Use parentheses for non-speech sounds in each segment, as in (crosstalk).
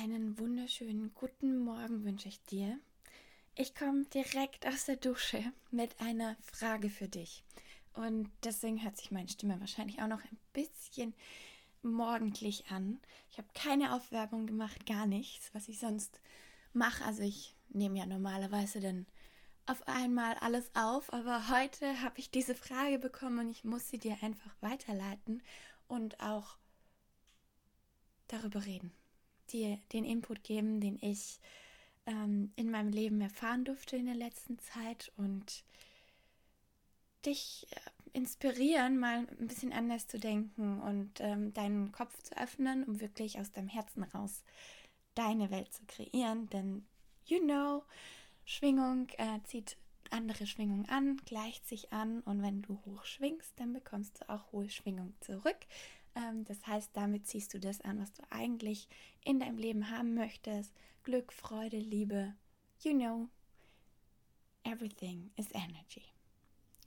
Einen wunderschönen guten Morgen wünsche ich dir. Ich komme direkt aus der Dusche mit einer Frage für dich. Und deswegen hört sich meine Stimme wahrscheinlich auch noch ein bisschen morgendlich an. Ich habe keine Aufwerbung gemacht, gar nichts, was ich sonst mache. Also ich nehme ja normalerweise dann auf einmal alles auf, aber heute habe ich diese Frage bekommen und ich muss sie dir einfach weiterleiten und auch darüber reden, dir den Input geben, den ich ähm, in meinem Leben erfahren durfte in der letzten Zeit und dich äh, inspirieren, mal ein bisschen anders zu denken und ähm, deinen Kopf zu öffnen, um wirklich aus deinem Herzen raus deine Welt zu kreieren. Denn, you know, Schwingung äh, zieht andere Schwingung an, gleicht sich an und wenn du hoch schwingst, dann bekommst du auch hohe Schwingung zurück. Ähm, das heißt, damit ziehst du das an, was du eigentlich in deinem Leben haben möchtest. Glück, Freude, Liebe. You know, everything is energy.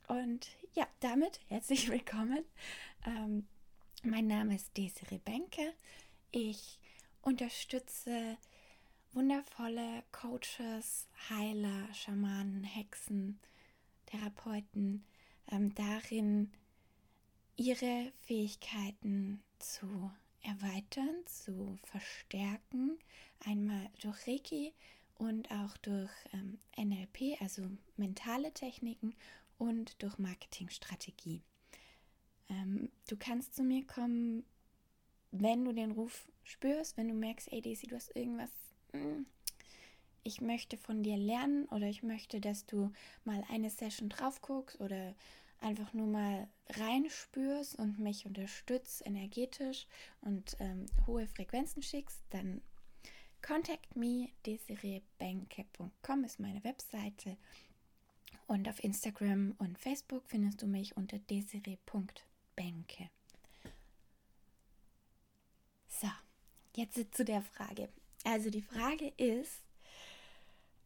Und ja, damit herzlich willkommen. Ähm, mein Name ist Desiree Benke. Ich unterstütze wundervolle Coaches, Heiler, Schamanen, Hexen, Therapeuten ähm, darin, ihre Fähigkeiten zu erweitern, zu verstärken, einmal durch Reiki und auch durch ähm, NLP, also mentale Techniken und durch Marketingstrategie. Ähm, du kannst zu mir kommen, wenn du den Ruf spürst, wenn du merkst, ey Daisy, du hast irgendwas, hm, ich möchte von dir lernen oder ich möchte, dass du mal eine Session drauf guckst oder einfach nur mal reinspürst und mich unterstützt energetisch und ähm, hohe Frequenzen schickst, dann contact me, desireebenke.com ist meine Webseite und auf Instagram und Facebook findest du mich unter desiree.benke. So, jetzt zu der Frage. Also die Frage ist,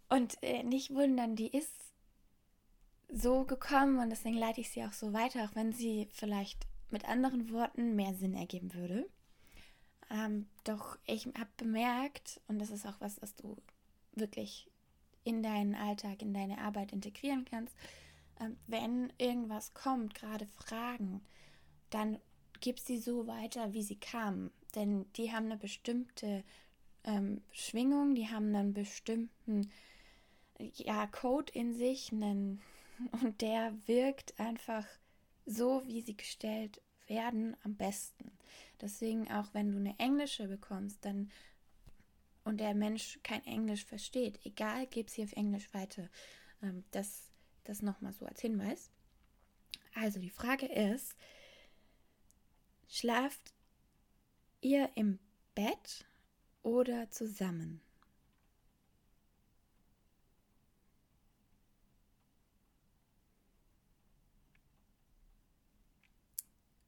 und äh, nicht wundern, die ist so gekommen und deswegen leite ich sie auch so weiter, auch wenn sie vielleicht mit anderen Worten mehr Sinn ergeben würde. Ähm, doch ich habe bemerkt, und das ist auch was, was du wirklich in deinen Alltag, in deine Arbeit integrieren kannst, ähm, wenn irgendwas kommt, gerade Fragen, dann gib sie so weiter, wie sie kamen. Denn die haben eine bestimmte ähm, Schwingung, die haben einen bestimmten ja, Code in sich, einen und der wirkt einfach so, wie sie gestellt werden, am besten. Deswegen auch, wenn du eine englische bekommst, dann und der Mensch kein Englisch versteht, egal, gib sie auf Englisch weiter. Ähm, das, das nochmal so als Hinweis. Also die Frage ist, schlaft ihr im Bett oder zusammen?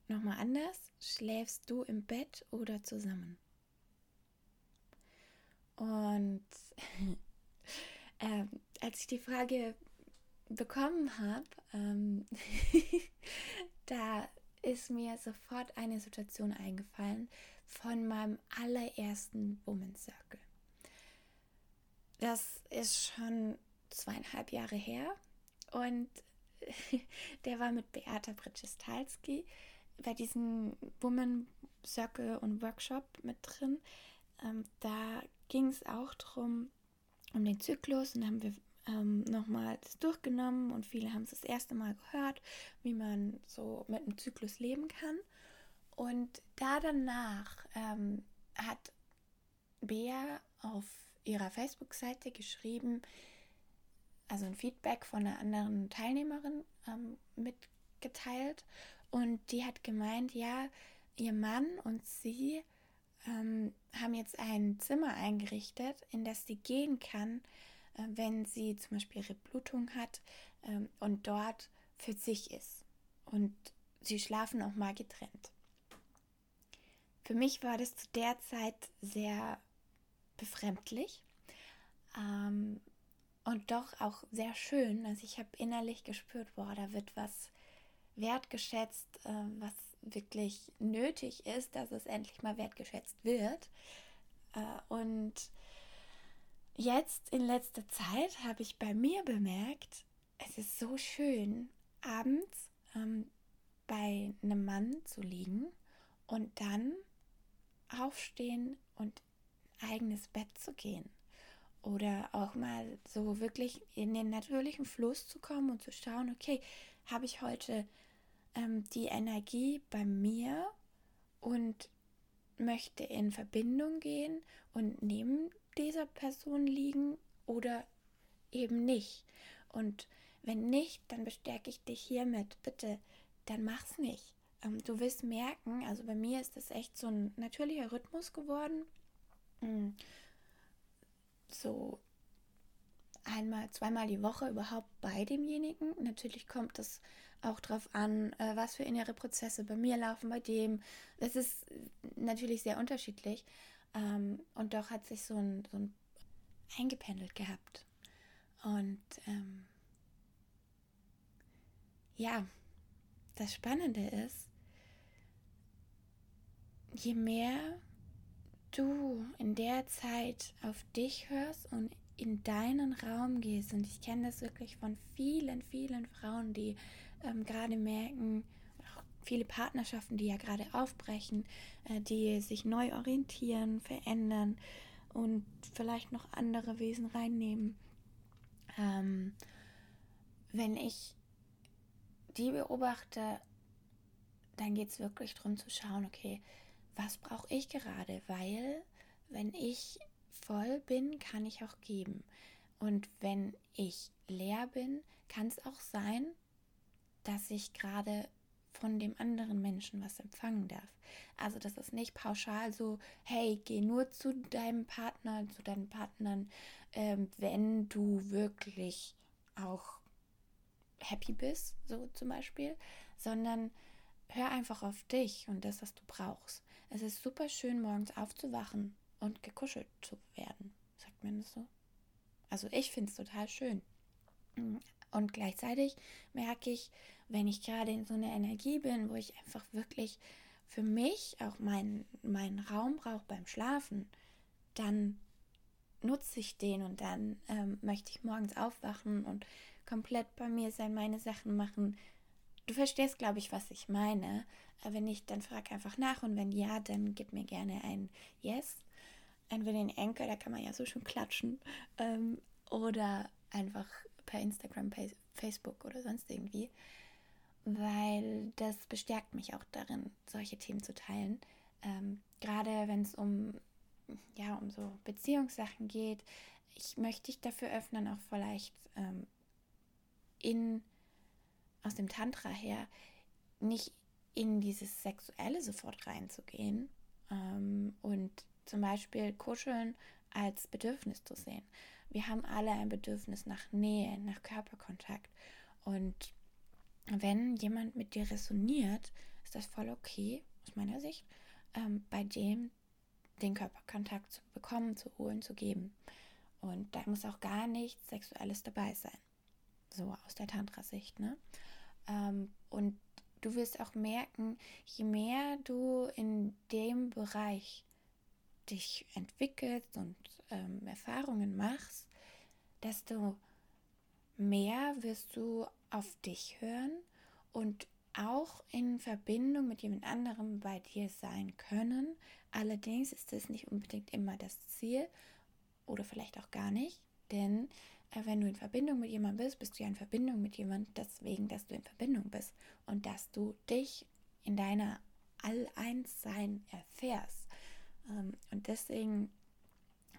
Nochmal anders, schläfst du im Bett oder zusammen? Und (laughs) ähm, als ich die Frage bekommen habe, ähm, (laughs) da ist mir sofort eine Situation eingefallen von meinem allerersten Woman Circle. Das ist schon zweieinhalb Jahre her und (laughs) der war mit Beata Britschestalski bei diesem Woman Circle und Workshop mit drin. Ähm, da ging es auch darum, um den Zyklus und haben wir ähm, nochmal das durchgenommen und viele haben es das erste Mal gehört, wie man so mit dem Zyklus leben kann. Und da danach ähm, hat Bea auf ihrer Facebook-Seite geschrieben, also ein Feedback von einer anderen Teilnehmerin ähm, mitgeteilt und die hat gemeint, ja, ihr Mann und sie ähm, haben jetzt ein Zimmer eingerichtet, in das sie gehen kann, äh, wenn sie zum Beispiel ihre Blutung hat ähm, und dort für sich ist. Und sie schlafen auch mal getrennt. Für mich war das zu der Zeit sehr befremdlich ähm, und doch auch sehr schön. Also ich habe innerlich gespürt, boah, da wird was wertgeschätzt, äh, was wirklich nötig ist, dass es endlich mal wertgeschätzt wird. Äh, und jetzt in letzter Zeit habe ich bei mir bemerkt, es ist so schön, abends ähm, bei einem Mann zu liegen und dann aufstehen und eigenes Bett zu gehen. Oder auch mal so wirklich in den natürlichen Fluss zu kommen und zu schauen, okay, habe ich heute ähm, die Energie bei mir und möchte in Verbindung gehen und neben dieser Person liegen oder eben nicht. Und wenn nicht, dann bestärke ich dich hiermit. Bitte, dann mach's nicht. Ähm, du wirst merken, also bei mir ist das echt so ein natürlicher Rhythmus geworden. Mm. So einmal, zweimal die Woche überhaupt bei demjenigen. Natürlich kommt es auch darauf an, äh, was für innere Prozesse bei mir laufen, bei dem. Das ist natürlich sehr unterschiedlich. Ähm, und doch hat sich so ein, so ein eingependelt gehabt. Und ähm, ja, das Spannende ist, je mehr du in der Zeit auf dich hörst und in deinen Raum gehst, und ich kenne das wirklich von vielen, vielen Frauen, die ähm, gerade merken, auch viele Partnerschaften, die ja gerade aufbrechen, äh, die sich neu orientieren, verändern und vielleicht noch andere Wesen reinnehmen. Ähm, wenn ich die beobachte, dann geht es wirklich darum zu schauen, okay, was brauche ich gerade? Weil wenn ich voll bin, kann ich auch geben. Und wenn ich leer bin, kann es auch sein, dass ich gerade von dem anderen Menschen was empfangen darf. Also das ist nicht pauschal so, hey, geh nur zu deinem Partner, zu deinen Partnern, ähm, wenn du wirklich auch happy bist, so zum Beispiel, sondern hör einfach auf dich und das, was du brauchst. Es ist super schön, morgens aufzuwachen und gekuschelt zu werden. Sagt man das so? Also ich finde es total schön. Und gleichzeitig merke ich, wenn ich gerade in so einer Energie bin, wo ich einfach wirklich für mich auch meinen, meinen Raum brauche beim Schlafen, dann nutze ich den und dann ähm, möchte ich morgens aufwachen und komplett bei mir sein, meine Sachen machen. Du verstehst, glaube ich, was ich meine. Aber wenn nicht, dann frag einfach nach und wenn ja, dann gib mir gerne ein Yes. Entweder in Enkel, da kann man ja so schon klatschen, ähm, oder einfach per Instagram, Facebook oder sonst irgendwie, weil das bestärkt mich auch darin, solche Themen zu teilen. Ähm, gerade wenn es um ja um so Beziehungssachen geht, ich möchte dich dafür öffnen, auch vielleicht ähm, in, aus dem Tantra her nicht in dieses Sexuelle sofort reinzugehen ähm, und zum Beispiel Kuscheln als Bedürfnis zu sehen. Wir haben alle ein Bedürfnis nach Nähe, nach Körperkontakt. Und wenn jemand mit dir resoniert, ist das voll okay, aus meiner Sicht, ähm, bei dem den Körperkontakt zu bekommen, zu holen, zu geben. Und da muss auch gar nichts Sexuelles dabei sein so aus der Tantra-Sicht. Ne? Ähm, und du wirst auch merken, je mehr du in dem Bereich dich entwickelst und ähm, Erfahrungen machst, desto mehr wirst du auf dich hören und auch in Verbindung mit jemand anderem bei dir sein können. Allerdings ist das nicht unbedingt immer das Ziel oder vielleicht auch gar nicht, denn äh, wenn du in Verbindung mit jemandem bist, bist du ja in Verbindung mit jemandem deswegen, dass du in Verbindung bist und dass du dich in deiner All-Eins-Sein erfährst. Ähm, und deswegen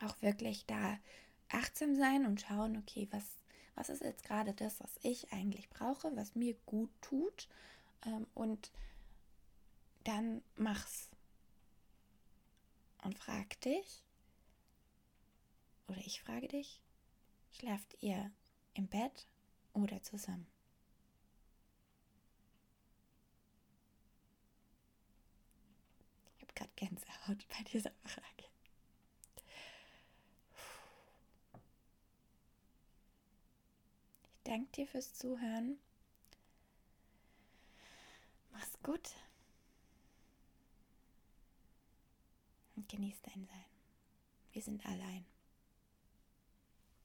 auch wirklich da achtsam sein und schauen, okay, was, was ist jetzt gerade das, was ich eigentlich brauche, was mir gut tut ähm, und dann mach's. Und frag dich, oder ich frage dich, Schlaft ihr im Bett oder zusammen? Ich habe gerade Gänsehaut bei dieser Frage. Ich danke dir fürs Zuhören. Mach's gut und genieß dein Sein. wir sind allein.